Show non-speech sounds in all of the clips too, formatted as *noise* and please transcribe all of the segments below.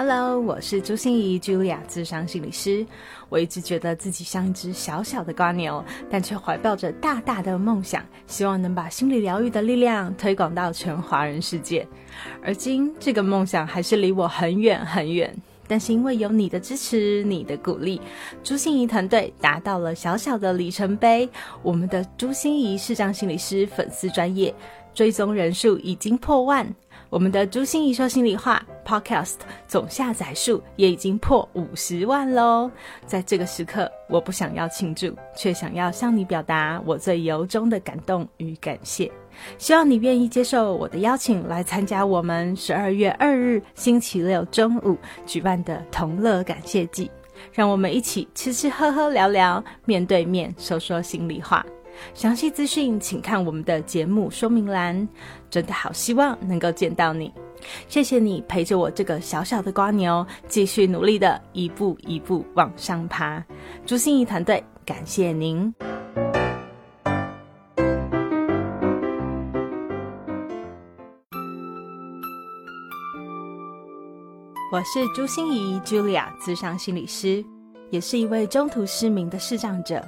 Hello，我是朱心怡，Julia，智商心理师。我一直觉得自己像一只小小的瓜牛，但却怀抱着大大的梦想，希望能把心理疗愈的力量推广到全华人世界。而今，这个梦想还是离我很远很远。但是因为有你的支持、你的鼓励，朱心怡团队达到了小小的里程碑。我们的朱心怡视障心理师粉丝专业追踪人数已经破万。我们的朱心怡说心里话 Podcast 总下载数也已经破五十万喽！在这个时刻，我不想要庆祝，却想要向你表达我最由衷的感动与感谢。希望你愿意接受我的邀请，来参加我们十二月二日星期六中午举办的同乐感谢祭。让我们一起吃吃喝喝聊聊，面对面说说心里话。详细资讯请看我们的节目说明栏。真的好希望能够见到你，谢谢你陪着我这个小小的瓜牛，继续努力的一步一步往上爬。朱心怡团队，感谢您。我是朱心怡，Julia，资商心理师，也是一位中途失明的视障者。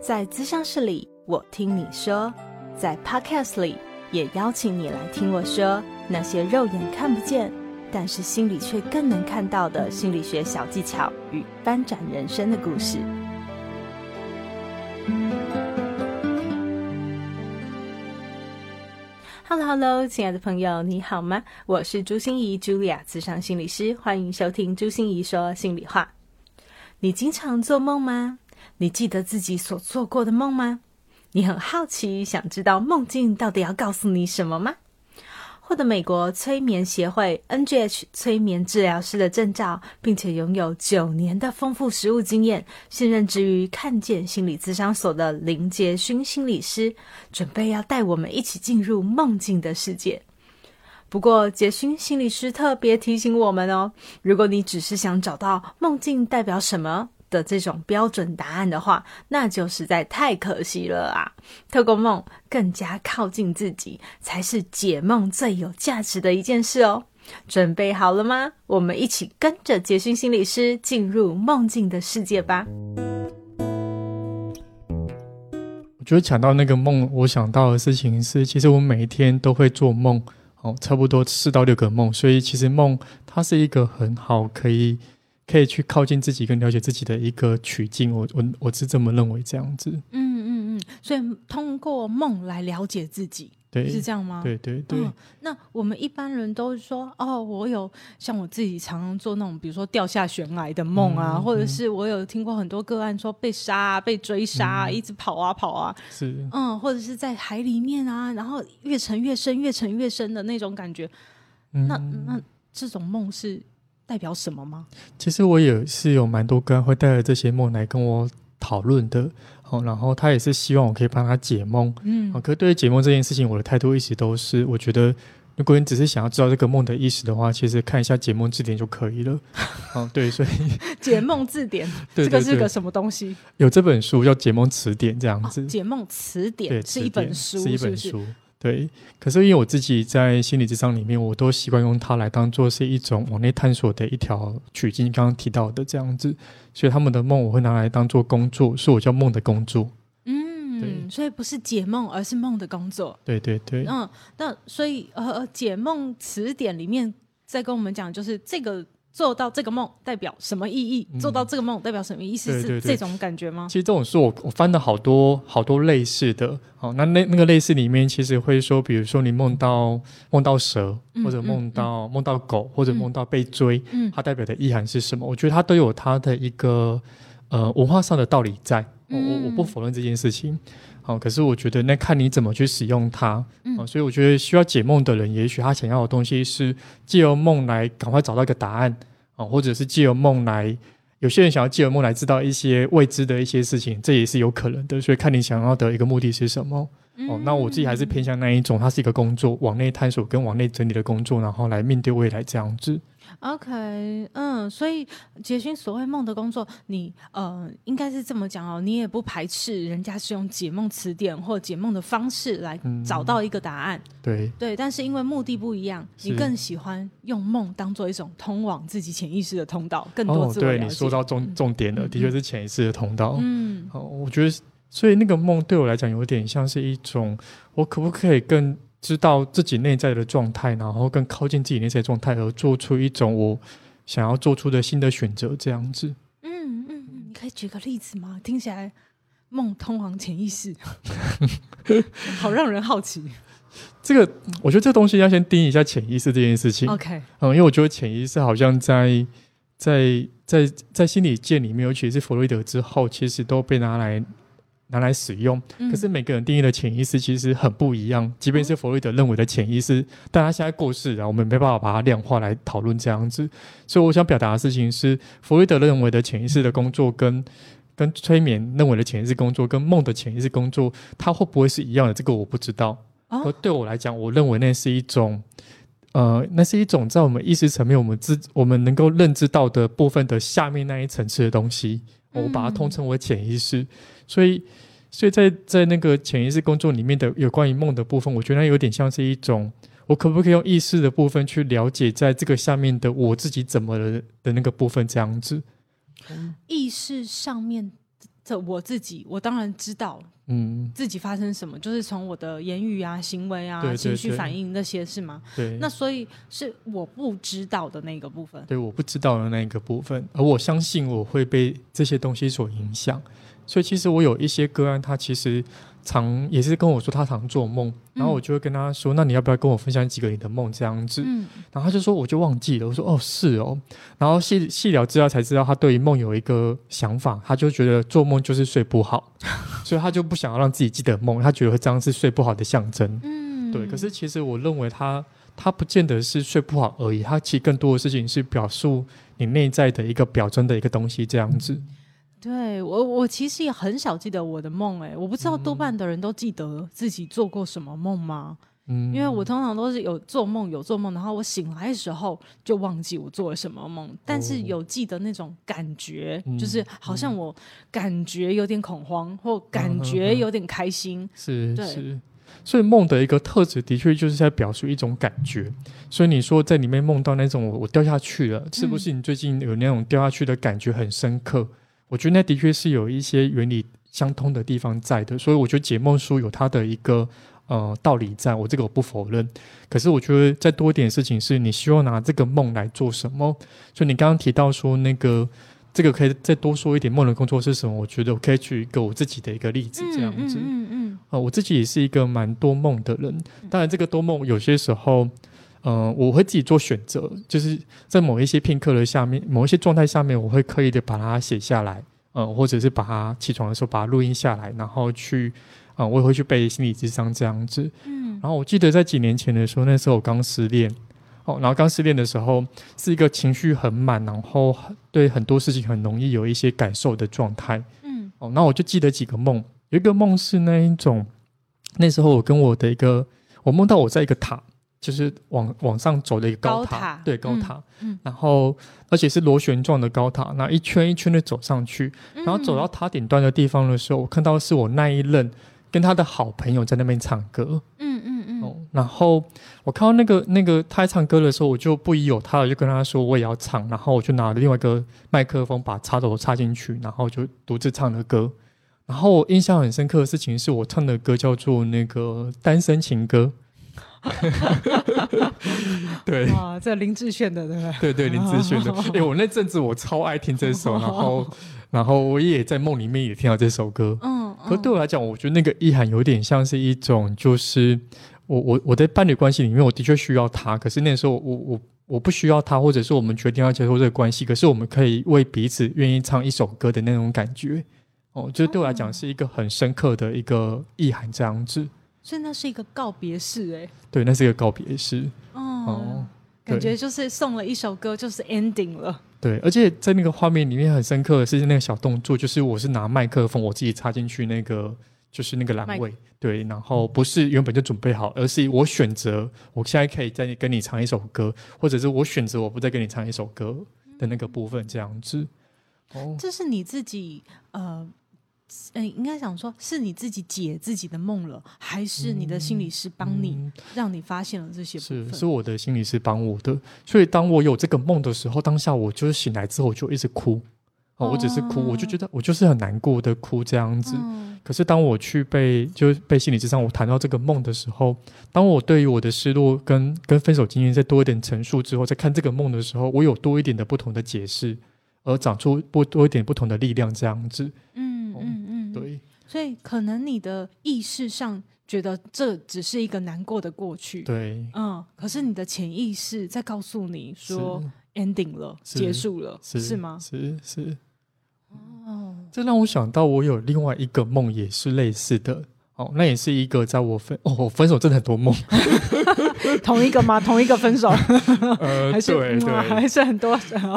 在咨商室里。我听你说，在 Podcast 里也邀请你来听我说那些肉眼看不见，但是心里却更能看到的心理学小技巧与翻转人生的故事。Hello，Hello，亲爱的朋友，你好吗？我是朱心怡，Julia，智商心理师，欢迎收听朱心怡说心里话。你经常做梦吗？你记得自己所做过的梦吗？你很好奇，想知道梦境到底要告诉你什么吗？获得美国催眠协会 NGH 催眠治疗师的证照，并且拥有九年的丰富实务经验，现任职于看见心理咨商所的林杰勋心理师，准备要带我们一起进入梦境的世界。不过，杰勋心理师特别提醒我们哦，如果你只是想找到梦境代表什么。的这种标准答案的话，那就实在太可惜了啊！透过梦更加靠近自己，才是解梦最有价值的一件事哦。准备好了吗？我们一起跟着杰勋心理师进入梦境的世界吧。我觉得讲到那个梦，我想到的事情是，其实我每一天都会做梦，哦，差不多四到六个梦，所以其实梦它是一个很好可以。可以去靠近自己，跟了解自己的一个取径。我我我是这么认为，这样子。嗯嗯嗯，所以通过梦来了解自己，对，是这样吗？对对对。那我们一般人都说，哦，我有像我自己常常做那种，比如说掉下悬崖的梦啊，或者是我有听过很多个案说被杀、被追杀，一直跑啊跑啊，是嗯，或者是在海里面啊，然后越沉越深、越沉越深的那种感觉。那那这种梦是？代表什么吗？其实我也是有蛮多个人会带着这些梦来跟我讨论的，哦，然后他也是希望我可以帮他解梦，嗯，可对于解梦这件事情，我的态度一直都是，我觉得如果你只是想要知道这个梦的意思的话，其实看一下解梦字典就可以了，*laughs* 哦，对，所以 *laughs* 解梦字典 *laughs* 这个是个什么东西？有这本书叫《解梦词典》这样子，解梦词典是一本书，是一本书。对，可是因为我自己在心理智商里面，我都习惯用它来当做是一种往内探索的一条取径。刚刚提到的这样子，所以他们的梦我会拿来当做工作，是我叫梦的工作。嗯，所以不是解梦，而是梦的工作。对对对。嗯，那所以呃，解梦词典里面在跟我们讲，就是这个。做到这个梦代表什么意义？做到这个梦代表什么意思？是这种感觉吗？其实这种书我我翻了好多好多类似的，好，那那那个类似里面其实会说，比如说你梦到梦到蛇，或者梦到梦到狗，或者梦到被追，嗯，它代表的意涵是什么？我觉得它都有它的一个呃文化上的道理在，我我我不否认这件事情。好，可是我觉得那看你怎么去使用它，嗯，所以我觉得需要解梦的人，也许他想要的东西是借由梦来赶快找到一个答案，啊，或者是借由梦来，有些人想要借由梦来知道一些未知的一些事情，这也是有可能的。所以看你想要的一个目的是什么，哦，那我自己还是偏向那一种，它是一个工作，往内探索跟往内整理的工作，然后来面对未来这样子。OK，嗯，所以杰勋所谓梦的工作，你呃应该是这么讲哦，你也不排斥人家是用解梦词典或解梦的方式来找到一个答案，对。对，但是因为目的不一样，你更喜欢用梦当做一种通往自己潜意识的通道，更多自我了对你说到重。重点了，的确是潜意识的通道。嗯，哦，我觉得所以那个梦对我来讲有点像是一种，我可不可以更。知道自己内在的状态，然后更靠近自己内在状态，而做出一种我想要做出的新的选择，这样子。嗯嗯嗯，你可以举个例子吗？听起来梦通往潜意识，*laughs* 好让人好奇。这个，我觉得这东西要先定义一下潜意识这件事情。OK，嗯，因为我觉得潜意识好像在在在在心理界里面，尤其是弗洛伊德之后，其实都被拿来。拿来使用，可是每个人定义的潜意识其实很不一样。即便是弗洛伊德认为的潜意识，但他现在过世了，我们没办法把它量化来讨论这样子。所以我想表达的事情是，弗洛伊德认为的潜意识的工作，跟跟催眠认为的潜意识工作，跟梦的潜意识工作，它会不会是一样的？这个我不知道。而对我来讲，我认为那是一种，呃，那是一种在我们意识层面，我们知我们能够认知到的部分的下面那一层次的东西，我把它通称为潜意识。所以，所以在在那个潜意识工作里面的有关于梦的部分，我觉得有点像是一种，我可不可以用意识的部分去了解，在这个下面的我自己怎么了的那个部分这样子。意识上面的我自己，我当然知道，嗯，自己发生什么，就是从我的言语啊、行为啊、情绪反应那些是吗？对。那所以是我不知道的那个部分。对，我不知道的那个部分，而我相信我会被这些东西所影响。所以其实我有一些个案，他其实常也是跟我说他常做梦，然后我就会跟他说：“那你要不要跟我分享几个你的梦这样子？”然后他就说：“我就忘记了。”我说：“哦，是哦。”然后细细聊之后才知道，他对于梦有一个想法，他就觉得做梦就是睡不好，*laughs* 所以他就不想要让自己记得梦，他觉得这样是睡不好的象征。嗯，对。可是其实我认为他他不见得是睡不好而已，他其实更多的事情是表述你内在的一个表征的一个东西这样子。对我，我其实也很少记得我的梦，哎，我不知道多半的人都记得自己做过什么梦吗？嗯，因为我通常都是有做梦，有做梦，然后我醒来的时候就忘记我做了什么梦，但是有记得那种感觉，就是好像我感觉有点恐慌，或感觉有点开心，是是，所以梦的一个特质的确就是在表述一种感觉，所以你说在里面梦到那种我掉下去了，是不是你最近有那种掉下去的感觉很深刻？我觉得那的确是有一些原理相通的地方在的，所以我觉得解梦书有它的一个呃道理在，我这个我不否认。可是我觉得再多一点事情是你希望拿这个梦来做什么？所以你刚刚提到说那个这个可以再多说一点梦的工作是什么？我觉得我可以举一个我自己的一个例子，这样子。嗯嗯。啊，我自己也是一个蛮多梦的人，当然这个多梦有些时候。嗯，我会自己做选择，就是在某一些片刻的下面，某一些状态下面，我会刻意的把它写下来，嗯，或者是把它起床的时候把它录音下来，然后去，啊，我也会去背心理智商这样子，嗯，然后我记得在几年前的时候，那时候我刚失恋，哦，然后刚失恋的时候是一个情绪很满，然后对很多事情很容易有一些感受的状态，嗯，哦，那我就记得几个梦，有一个梦是那一种，那时候我跟我的一个，我梦到我在一个塔。就是往往上走的一个高塔，对高塔，嗯，然后而且是螺旋状的高塔，那一圈一圈的走上去，然后走到塔顶端的地方的时候，我看到是我那一任跟他的好朋友在那边唱歌，嗯嗯嗯，哦，然后我看到那个那个他唱歌的时候，我就不疑有他了，就跟他说我也要唱，然后我就拿了另外一个麦克风，把插头插进去，然后就独自唱的歌，然后我印象很深刻的事情是我唱的歌叫做那个单身情歌。*laughs* 对啊，这林志炫的对不对？对对，林志炫的。*laughs* 哎，我那阵子我超爱听这首，*laughs* 然后然后我也在梦里面也听到这首歌。嗯，可对我来讲，我觉得那个意涵有点像是一种，就是我我我在伴侣关系里面，我的确需要他，可是那时候我我我不需要他，或者是我们决定要结束这个关系，可是我们可以为彼此愿意唱一首歌的那种感觉。哦，就对我来讲是一个很深刻的一个意涵，这样子。所以那是一个告别式，哎，对，那是一个告别式，哦，感觉就是送了一首歌，就是 ending 了。对，而且在那个画面里面很深刻的是那个小动作，就是我是拿麦克风，我自己插进去那个就是那个栏位，对，然后不是原本就准备好，而是我选择我现在可以再跟你唱一首歌，或者是我选择我不再跟你唱一首歌的那个部分，这样子。哦，这是你自己呃。嗯，应该想说，是你自己解自己的梦了，还是你的心理师帮你，让你发现了这些部分？是，是我的心理师帮我的。所以，当我有这个梦的时候，当下我就是醒来之后，我就一直哭。哦，我只是哭，我就觉得我就是很难过的哭这样子。可是，当我去被就是被心理师上我谈到这个梦的时候，当我对于我的失落跟跟分手经验再多一点陈述之后，再看这个梦的时候，我有多一点的不同的解释，而长出不多一点不同的力量这样子。嗯。嗯嗯，对，所以可能你的意识上觉得这只是一个难过的过去，对，嗯，可是你的潜意识在告诉你说 ending 了，结束了，是吗？是是，哦，这让我想到我有另外一个梦也是类似的。哦，那也是一个在我分哦，分手真的很多梦，*laughs* 同一个吗？同一个分手？呃，*laughs* 对对，还是很多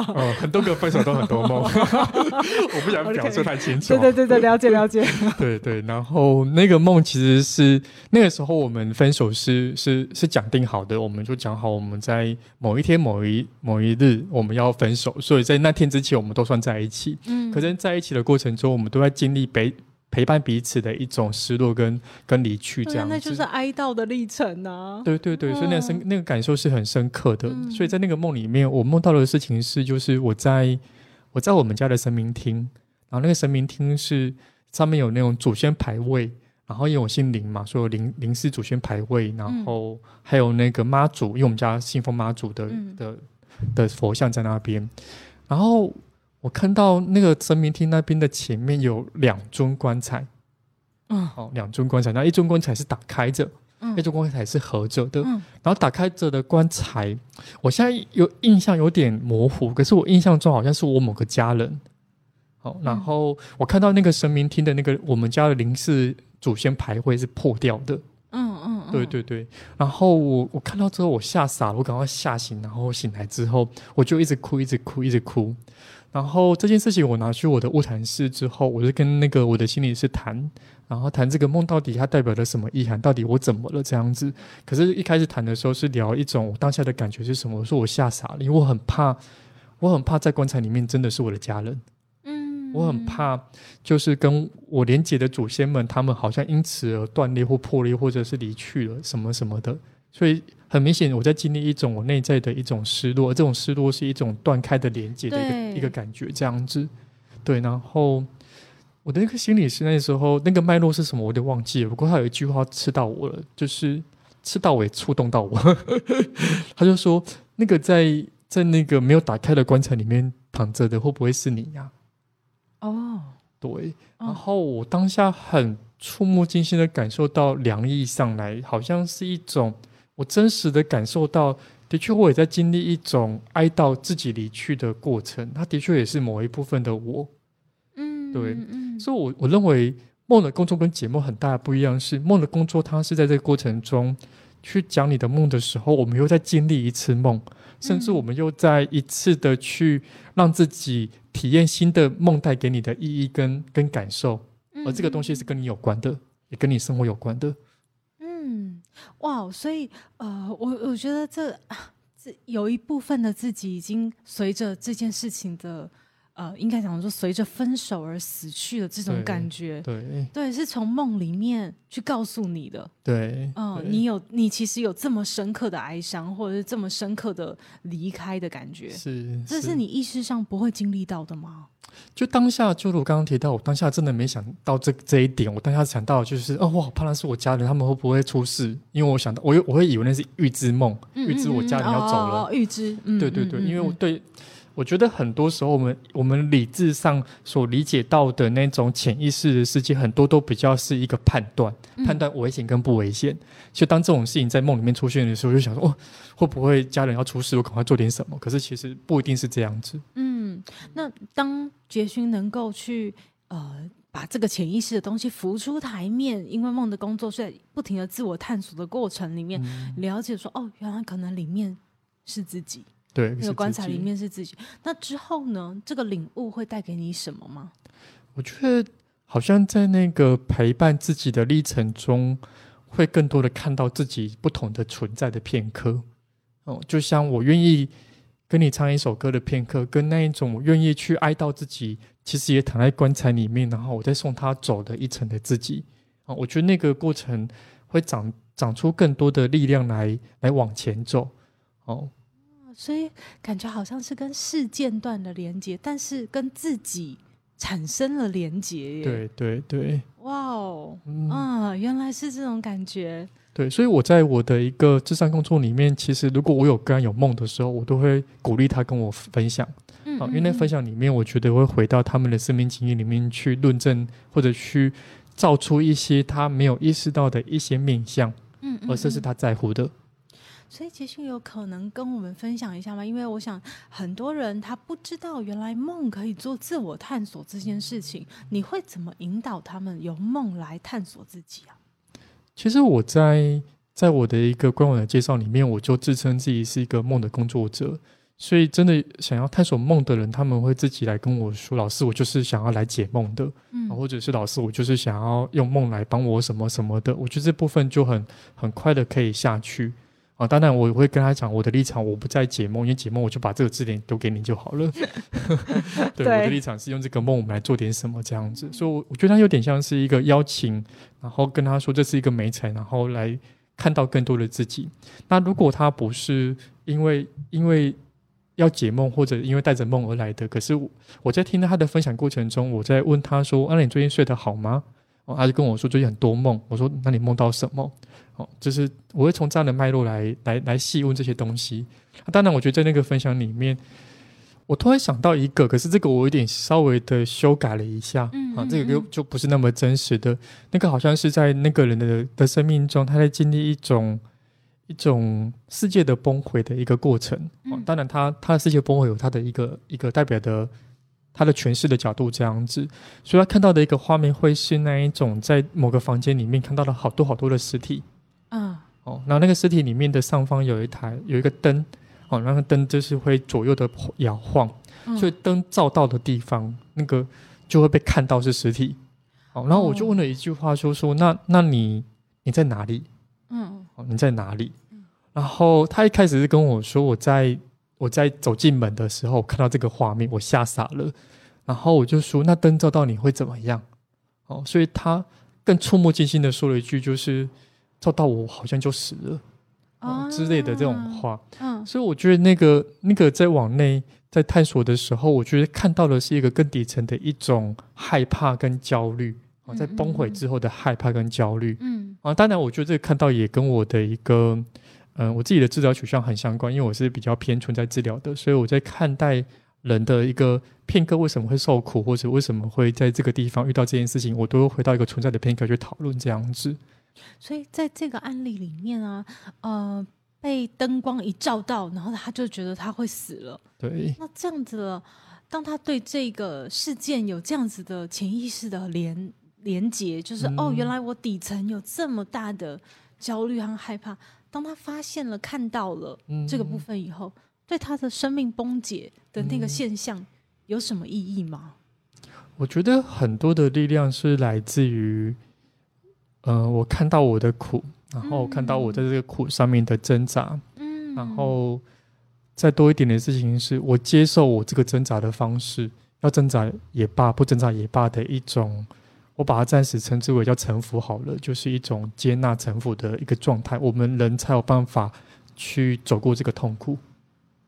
哦，很多个分手都很多梦，*laughs* 我不想表述太清楚。对对对对，了解了解。对对，然后那个梦其实是那个时候我们分手是是是讲定好的，我们就讲好我们在某一天某一某一日我们要分手，所以在那天之前我们都算在一起。嗯，可是在一起的过程中，我们都在经历悲。陪伴彼此的一种失落跟跟离去，这样那就是哀悼的历程啊。对对对，所以那深那个感受是很深刻的。所以在那个梦里面，我梦到的事情是，就是我在我在我们家的神明厅，然后那个神明厅是上面有那种祖先牌位，然后因为我姓林嘛，所以有林林氏祖先牌位，然后还有那个妈祖，因为我们家信奉妈祖的的的佛像在那边，然后。我看到那个神明厅那边的前面有两尊棺材，嗯，好，两尊棺材，那一尊棺材是打开着，嗯，一尊棺材是合着的，嗯，然后打开着的棺材，我现在有印象有点模糊，可是我印象中好像是我某个家人，好，然后我看到那个神明厅的那个我们家的灵氏祖先牌位是破掉的，嗯嗯，对对对，然后我我看到之后我吓傻了，我赶快吓醒，然后醒来之后我就一直哭，一直哭，一直哭。然后这件事情我拿去我的物谈室之后，我就跟那个我的心理师谈，然后谈这个梦到底它代表了什么意涵，到底我怎么了这样子。可是，一开始谈的时候是聊一种我当下的感觉是什么。我说我吓傻了，因为我很怕，我很怕在棺材里面真的是我的家人。嗯，我很怕，就是跟我连结的祖先们，他们好像因此而断裂或破裂，或者是离去了什么什么的。所以很明显，我在经历一种我内在的一种失落，这种失落是一种断开的连接的一个一个感觉，这样子。对，然后我的那个心理师那时候那个脉络是什么，我有点忘记了。不过他有一句话刺到我了，就是刺到我也触动到我。*laughs* 他就说：“那个在在那个没有打开的棺材里面躺着的，会不会是你呀？”哦，对。然后我当下很。触目惊心的感受到凉意上来，好像是一种我真实的感受到，的确我也在经历一种哀悼自己离去的过程。它的确也是某一部分的我，嗯，对，所以，我我认为梦的工作跟解梦很大的不一样是，梦的工作它是在这个过程中去讲你的梦的时候，我们又在经历一次梦，甚至我们又在一次的去让自己体验新的梦带给你的意义跟跟感受。而这个东西是跟你有关的，也跟你生活有关的。哇，所以呃，我我觉得这这有一部分的自己已经随着这件事情的。呃，应该讲说，随着分手而死去的这种感觉，对对，是从梦里面去告诉你的，对，嗯，你有你其实有这么深刻的哀伤，或者是这么深刻的离开的感觉，是，这是你意识上不会经历到的吗？就当下，就如刚刚提到，我当下真的没想到这这一点，我当下想到就是，哦，我好怕那是我家人，他们会不会出事？因为我想到，我我会以为那是预知梦，预知我家人要走了，预知，对对对，因为我对。我觉得很多时候，我们我们理智上所理解到的那种潜意识的世界，很多都比较是一个判断，判断危险跟不危险。所以当这种事情在梦里面出现的时候，就想说：哦，会不会家人要出事？我赶快做点什么？可是其实不一定是这样子。嗯，那当杰勋能够去呃把这个潜意识的东西浮出台面，因为梦的工作是在不停的自我探索的过程里面，了解说：哦，原来可能里面是自己。对，那个棺材里面是自己。那之后呢？这个领悟会带给你什么吗？我觉得好像在那个陪伴自己的历程中，会更多的看到自己不同的存在的片刻。哦，就像我愿意跟你唱一首歌的片刻，跟那一种我愿意去哀悼自己，其实也躺在棺材里面，然后我再送他走的一层的自己。啊，我觉得那个过程会长长出更多的力量来来往前走。哦，所以感觉好像是跟事件段的连接，但是跟自己产生了连接。对对对，哇哦，啊，原来是这种感觉。对，所以我在我的一个智商工作里面，其实如果我有个人有梦的时候，我都会鼓励他跟我分享。嗯，因为那分享里面，我觉得会回到他们的生命经验里面去论证，或者去造出一些他没有意识到的一些面相。嗯，而这是他在乎的。所以杰勋有可能跟我们分享一下吗？因为我想很多人他不知道原来梦可以做自我探索这件事情，你会怎么引导他们由梦来探索自己啊？其实我在在我的一个官网的介绍里面，我就自称自己是一个梦的工作者。所以真的想要探索梦的人，他们会自己来跟我说：“老师，我就是想要来解梦的。”嗯，或者是老师，我就是想要用梦来帮我什么什么的。我觉得这部分就很很快的可以下去啊。当然，我会跟他讲我的立场，我不再解梦，因为解梦我就把这个字典丢给你就好了。*laughs* 对，我的立场是用这个梦我们来做点什么这样子。所以，我我觉得他有点像是一个邀请。然后跟他说这是一个美彩，然后来看到更多的自己。那如果他不是因为因为要解梦，或者因为带着梦而来的，可是我在听到他的分享过程中，我在问他说：“那你最近睡得好吗？”哦，他就跟我说最近很多梦。我说：“那你梦到什么？”哦，就是我会从这样的脉络来来来细问这些东西。当然，我觉得在那个分享里面。我突然想到一个，可是这个我有点稍微的修改了一下，啊，这个就就不是那么真实的。那个好像是在那个人的的生命中，他在经历一种一种世界的崩溃的一个过程。当然，他他的世界崩溃有他的一个一个代表的他的诠释的角度这样子，所以他看到的一个画面会是那一种在某个房间里面看到了好多好多的尸体，啊，哦，然后那个尸体里面的上方有一台有一个灯。哦，那个灯就是会左右的摇晃，所以灯照到的地方，那个就会被看到是尸体。哦，然后我就问了一句话，说说那那你你在哪里？嗯，哦，你在哪里？然后他一开始是跟我说，我在我在走进门的时候看到这个画面，我吓傻了。然后我就说，那灯照到你会怎么样？哦，所以他更触目惊心的说了一句，就是照到我好像就死了。之类的这种话，嗯，所以我觉得那个那个在往内在探索的时候，我觉得看到的是一个更底层的一种害怕跟焦虑啊，在崩毁之后的害怕跟焦虑，嗯啊，当然我觉得这个看到也跟我的一个嗯我自己的治疗取向很相关，因为我是比较偏存在治疗的，所以我在看待人的一个片刻为什么会受苦，或者为什么会在这个地方遇到这件事情，我都会回到一个存在的片刻去讨论这样子。所以在这个案例里面啊，呃，被灯光一照到，然后他就觉得他会死了。对。那这样子了，当他对这个事件有这样子的潜意识的连连接，就是哦，原来我底层有这么大的焦虑和害怕。当他发现了、看到了这个部分以后，对他的生命崩解的那个现象有什么意义吗？我觉得很多的力量是来自于。嗯，我看到我的苦，然后看到我在这个苦上面的挣扎，嗯，然后再多一点的事情是我接受我这个挣扎的方式，要挣扎也罢，不挣扎也罢的一种，我把它暂时称之为叫臣服好了，就是一种接纳臣服的一个状态，我们人才有办法去走过这个痛苦。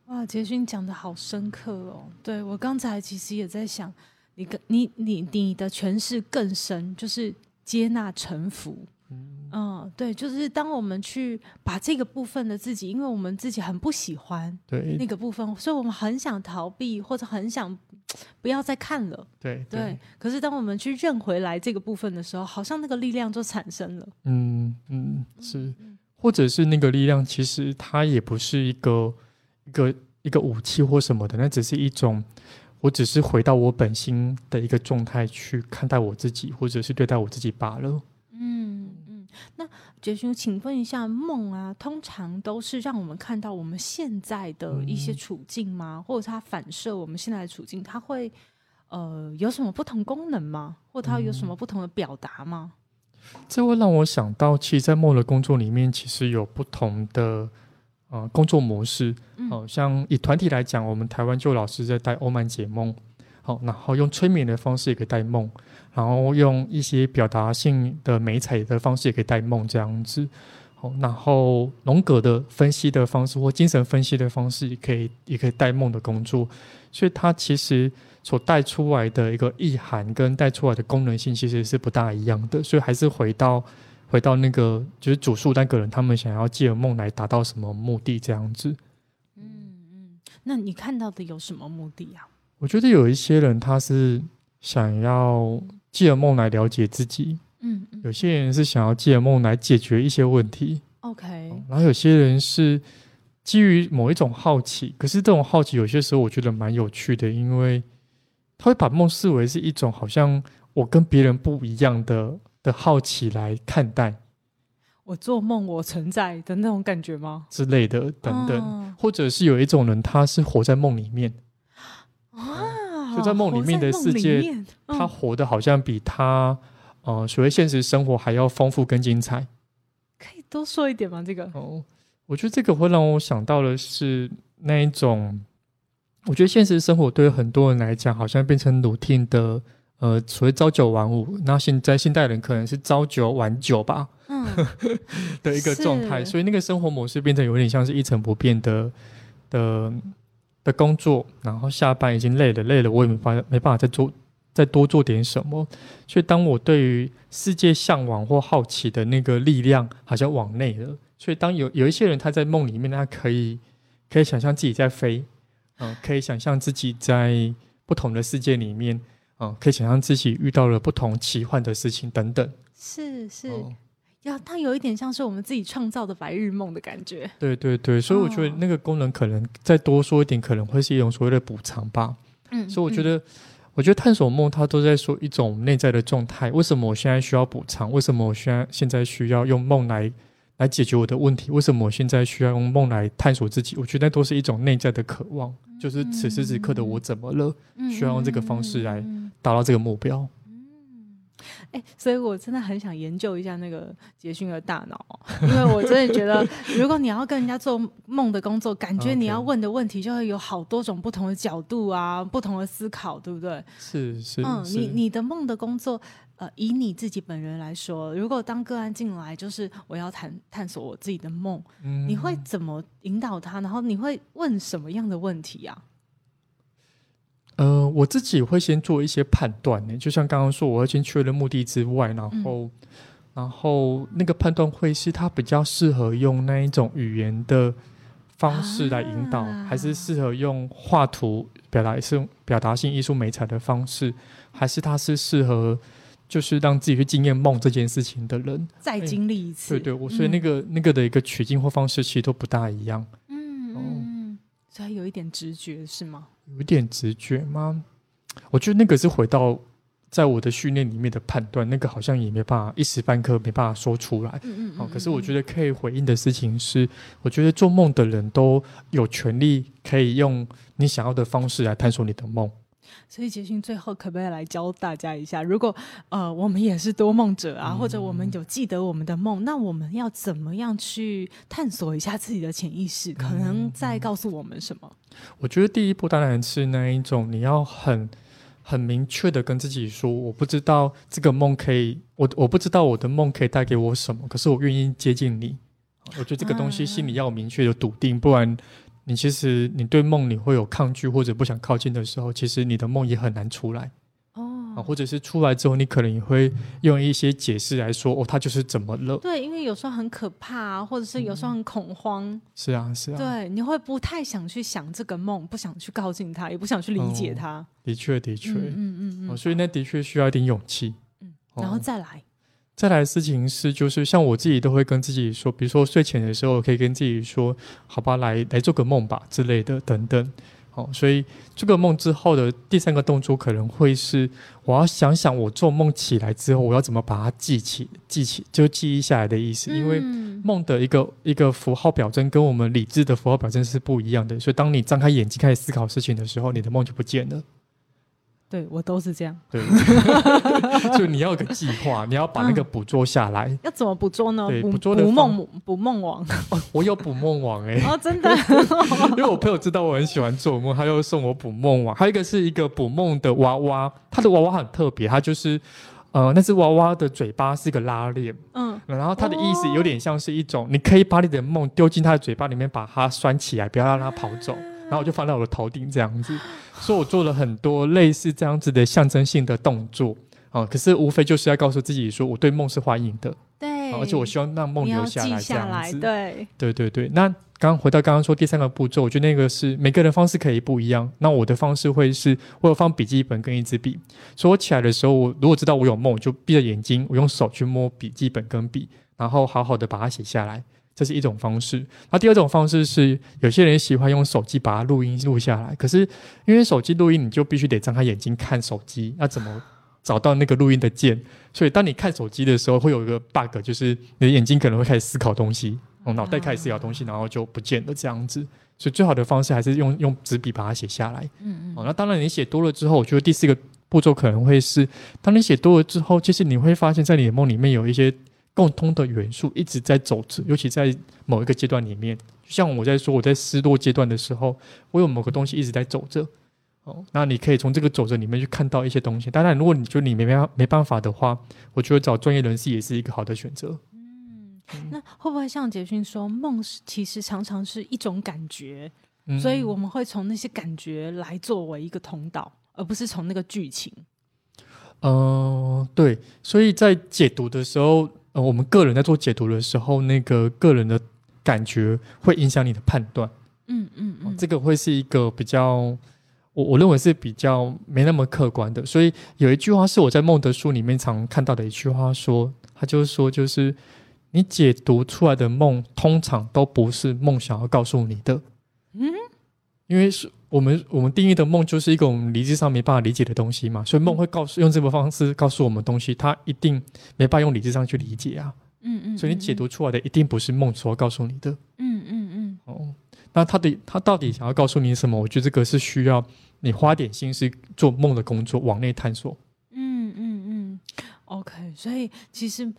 哇，杰勋讲的好深刻哦！对我刚才其实也在想，你跟你你你的诠释更深，就是。接纳臣服，嗯，对，就是当我们去把这个部分的自己，因为我们自己很不喜欢对那个部分，所以我们很想逃避，或者很想不要再看了，对对。可是当我们去认回来这个部分的时候，好像那个力量就产生了。嗯嗯，是，或者是那个力量，其实它也不是一个一个一个武器或什么的，那只是一种。我只是回到我本心的一个状态去看待我自己，或者是对待我自己罢了。嗯嗯，那杰兄，请问一下，梦啊，通常都是让我们看到我们现在的一些处境吗？或者它反射我们现在的处境？它会呃，有什么不同功能吗？或它有什么不同的表达吗？这会让我想到，其实，在梦的工作里面，其实有不同的呃工作模式。哦，像以团体来讲，我们台湾就老师在带欧曼解梦，好，然后用催眠的方式也可以带梦，然后用一些表达性的美彩的方式也可以带梦，这样子。好，然后荣格的分析的方式或精神分析的方式，也可以也可以带梦的工作。所以它其实所带出来的一个意涵跟带出来的功能性其实是不大一样的。所以还是回到回到那个就是主述那个人他们想要借梦来达到什么目的这样子。那你看到的有什么目的啊？我觉得有一些人他是想要借梦来了解自己。嗯，有些人是想要借梦来解决一些问题。OK，然后有些人是。基于某一种好奇，可是这种好奇有些时候我觉得蛮有趣的，因为他会把梦视为是一种好像我跟别人不一样的的好奇来看待。我做梦，我存在的那种感觉吗？之类的等等，或者是有一种人，他是活在梦里面啊，就在梦里面的世界，他活的好像比他呃所谓现实生活还要丰富跟精彩。可以多说一点吗？这个哦。我觉得这个会让我想到的是那一种，我觉得现实生活对很多人来讲，好像变成 routine 的，呃，所谓朝九晚五。那现在现代人可能是朝九晚九吧，嗯，*laughs* 的一个状态。所以那个生活模式变成有点像是一成不变的的的工作，然后下班已经累了，累了我也没法没办法再做再多做点什么。所以当我对于世界向往或好奇的那个力量，好像往内了。所以，当有有一些人他在梦里面，他可以可以想象自己在飞，嗯，可以想象自己在不同的世界里面，嗯，可以想象自己遇到了不同奇幻的事情等等。是是，要它有一点像是我们自己创造的白日梦的感觉。对对对，所以我觉得那个功能可能再多说一点，可能会是一种所谓的补偿吧。嗯，所以我觉得，我觉得探索梦，它都在说一种内在的状态。为什么我现在需要补偿？为什么我现在现在需要用梦来？来解决我的问题？为什么我现在需要用梦来探索自己？我觉得那都是一种内在的渴望，就是此时此刻的我怎么了？需要用这个方式来达到这个目标。哎，所以我真的很想研究一下那个杰勋的大脑，因为我真的觉得，*laughs* 如果你要跟人家做梦的工作，感觉你要问的问题就会有好多种不同的角度啊，不同的思考，对不对？是是，嗯，你你的梦的工作，呃，以你自己本人来说，如果当个案进来，就是我要探探索我自己的梦，你会怎么引导他？然后你会问什么样的问题啊？呃，我自己会先做一些判断呢，就像刚刚说，我要先确认目的之外，然后，然后那个判断会是他比较适合用那一种语言的方式来引导，还是适合用画图表达是表达性艺术美彩的方式，还是他是适合就是让自己去经验梦这件事情的人再经历一次？对对，我所以那个那个的一个取经或方式其实都不大一样。嗯嗯，所以有一点直觉是吗？有点直觉吗？我觉得那个是回到在我的训练里面的判断，那个好像也没办法一时半刻没办法说出来。嗯嗯。好，可是我觉得可以回应的事情是，我觉得做梦的人都有权利可以用你想要的方式来探索你的梦。所以杰勋最后可不可以来教大家一下？如果呃我们也是多梦者啊，或者我们有记得我们的梦，那我们要怎么样去探索一下自己的潜意识？可能在告诉我们什么？我觉得第一步当然是那一种，你要很很明确的跟自己说，我不知道这个梦可以，我我不知道我的梦可以带给我什么，可是我愿意接近你。我觉得这个东西心里要有明确的笃定，不然。你其实你对梦你会有抗拒或者不想靠近的时候，其实你的梦也很难出来哦。啊，或者是出来之后，你可能也会用一些解释来说，哦，他就是怎么了？对，因为有时候很可怕，或者是有时候很恐慌。是啊，是啊。对，你会不太想去想这个梦，不想去靠近他，也不想去理解他。的确，的确，嗯嗯嗯。所以那的确需要一点勇气。嗯，然后再来。再来的事情是，就是像我自己都会跟自己说，比如说睡前的时候，可以跟自己说：“好吧，来来做个梦吧”之类的，等等。好，所以做个梦之后的第三个动作可能会是，我要想想我做梦起来之后，我要怎么把它记起、记起，就记忆下来的意思。因为梦的一个一个符号表征跟我们理智的符号表征是不一样的，所以当你张开眼睛开始思考事情的时候，你的梦就不见了。对我都是这样。对，*laughs* 就你要有个计划，你要把那个捕捉下来。*laughs* 要怎么捕捉呢？捕对捕捉的捕梦捕梦网 *laughs* 哦，我有捕梦网哎、哦，真的因为我朋友知道我很喜欢做梦，他又送我捕梦网。还有一个是一个捕梦的娃娃，它的娃娃很特别，它就是呃，那只娃娃的嘴巴是一个拉链，嗯然后它的意思有点像是一种，你可以把你的梦丢进它的嘴巴里面，把它拴起来，不要让它跑走。然后我就放在我的头顶这样子，所以我做了很多类似这样子的象征性的动作啊、可是无非就是要告诉自己说，我对梦是欢迎的，对，啊而且我希望让梦留下来这，样子。对，对对对，那刚刚回到刚刚说第三个步骤，我觉得那个是每个人方式可以不一样。那我的方式会是，我有放笔记本跟一支笔，所以我起来的时候，我如果知道我有梦，我就闭着眼睛，我用手去摸笔记本跟笔，然后好好的把它写下来。这是一种方式。那第二种方式是，有些人喜欢用手机把它录音录下来，可是因为手机录音，你就必须得张开眼睛看手机，那怎么找到那个录音的键？所以当你看手机的时候，会有一个 bug，就是你的眼睛可能会开始思考东西，哦，脑袋开始思考东西，然后就不见了这样子。所以最好的方式还是用用纸笔把它写下来。嗯嗯，哦，那当然你写多了之后，我觉得第四个步骤可能会是，当你写多了之后，其实你会发现在你的梦里面有一些共通的元素一直在走着，尤其在某一个阶段里面，像我在说我在失落阶段的时候，我有某个东西一直在走着。哦，那你可以从这个走着里面去看到一些东西。当然，如果你觉得你没办法没办法的话，我觉得找专业人士也是一个好的选择。嗯那会不会像杰勋说，梦是其实常常是一种感觉，嗯所以我们会从那些感觉来作为一个通道，而不是从那个剧情。嗯，对，所以在解读的时候，呃，我们个人在做解读的时候，那个个人的感觉会影响你的判断，嗯嗯这个会是一个比较，我我认为是比较没那么客观的。所以有一句话是我在孟德书里面常看到的一句话说，他就是说，就是你解读出来的梦，通常都不是梦想要告诉你的，嗯，因为是我们我们定义的梦就是一个我们理智上没办法理解的东西嘛，所以梦会告诉用这个方式告诉我们东西，它一定没办法用理智上去理解啊，嗯嗯，所以你解读出来的一定不是梦所告诉你的嗯，嗯嗯哦。那他的他到底想要告诉你什么？我觉得这个是需要你花点心思做梦的工作，往内探索。嗯嗯嗯嗯，OK。所以其实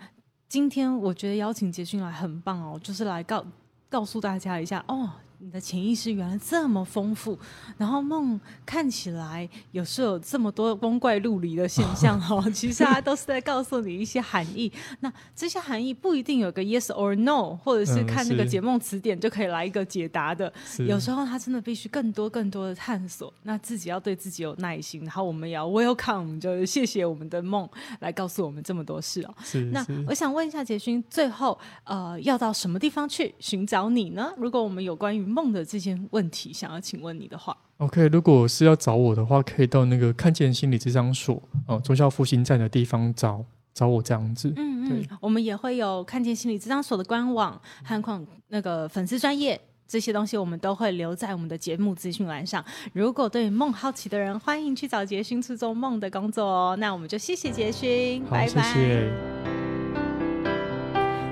今天我觉得邀请杰勋来很棒哦，就是来告告诉大家一下哦。你的潜意识原来这么丰富，然后梦看起来有时候有这么多光怪陆离的现象 *laughs* 哦，其实它都是在告诉你一些含义。那这些含义不一定有个 yes or no，或者是嗯看那个解梦词典就可以来一个解答的。是有时候他真的必须更多更多的探索，那自己要对自己有耐心，然后我们也要 welcome，就是谢谢我们的梦来告诉我们这么多事哦。那我想问一下杰勋，最后呃要到什么地方去寻找你呢？如果我们有关于梦的这件问题想要请问你的话，OK。如果是要找我的话，可以到那个看见心理咨商所哦，中校复兴站的地方找找我这样子。嗯嗯，我们也会有看见心理咨商所的官网和况那个粉丝专业。这些东西我们都会留在我们的节目资讯栏上。如果对梦好奇的人，欢迎去找杰勋去做梦的工作哦。那我们就谢谢杰勋，好，拜拜。谢谢。